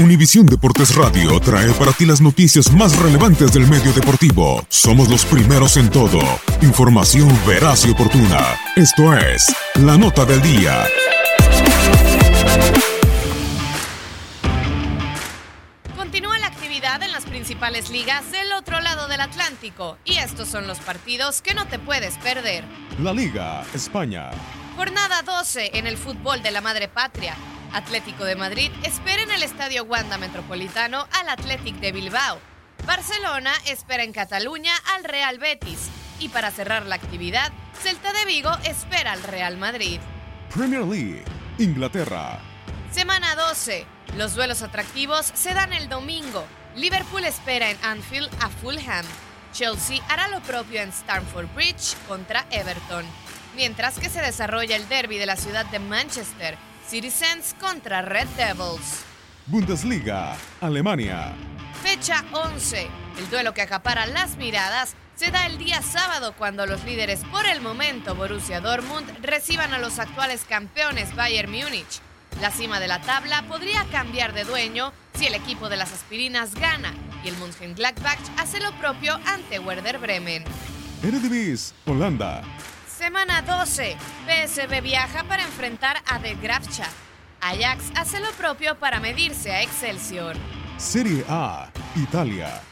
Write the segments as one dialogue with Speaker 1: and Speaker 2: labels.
Speaker 1: Univisión Deportes Radio trae para ti las noticias más relevantes del medio deportivo. Somos los primeros en todo. Información veraz y oportuna. Esto es La Nota del Día.
Speaker 2: Continúa la actividad en las principales ligas del otro lado del Atlántico y estos son los partidos que no te puedes perder.
Speaker 1: La Liga España.
Speaker 2: Jornada 12 en el fútbol de la madre patria. Atlético de Madrid espera en el Estadio Wanda Metropolitano al Athletic de Bilbao. Barcelona espera en Cataluña al Real Betis. Y para cerrar la actividad, Celta de Vigo espera al Real Madrid.
Speaker 1: Premier League. Inglaterra.
Speaker 2: Semana 12. Los duelos atractivos se dan el domingo. Liverpool espera en Anfield a Fulham. Chelsea hará lo propio en Stamford Bridge contra Everton. Mientras que se desarrolla el derby de la ciudad de Manchester, Citizens contra Red Devils.
Speaker 1: Bundesliga. Alemania.
Speaker 2: Fecha 11. El duelo que acapara las miradas se da el día sábado cuando los líderes por el momento Borussia Dortmund reciban a los actuales campeones Bayern Múnich. La cima de la tabla podría cambiar de dueño si el equipo de las aspirinas gana y el Mönchengladbach hace lo propio ante Werder Bremen.
Speaker 1: Eredivisie. Holanda.
Speaker 2: Semana 12. PSV viaja para enfrentar a De Graafschap. Ajax hace lo propio para medirse a Excelsior.
Speaker 1: Serie A. Italia.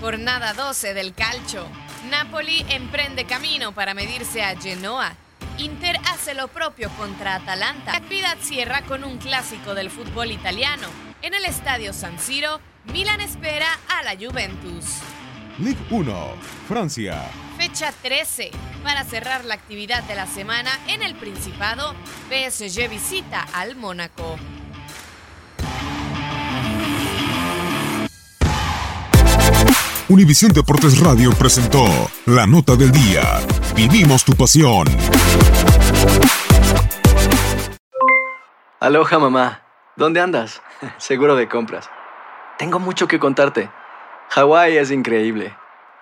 Speaker 2: Jornada 12 del calcio. Napoli emprende camino para medirse a Genoa. Inter hace lo propio contra Atalanta. La actividad cierra con un clásico del fútbol italiano. En el estadio San Siro, Milan espera a la Juventus.
Speaker 1: Ligue 1. Francia.
Speaker 2: Fecha 13. Para cerrar la actividad de la semana en el Principado, PSG visita al Mónaco.
Speaker 1: Univisión Deportes Radio presentó La Nota del Día. Vivimos tu pasión.
Speaker 3: Aloha mamá. ¿Dónde andas? Seguro de compras. Tengo mucho que contarte. Hawái es increíble.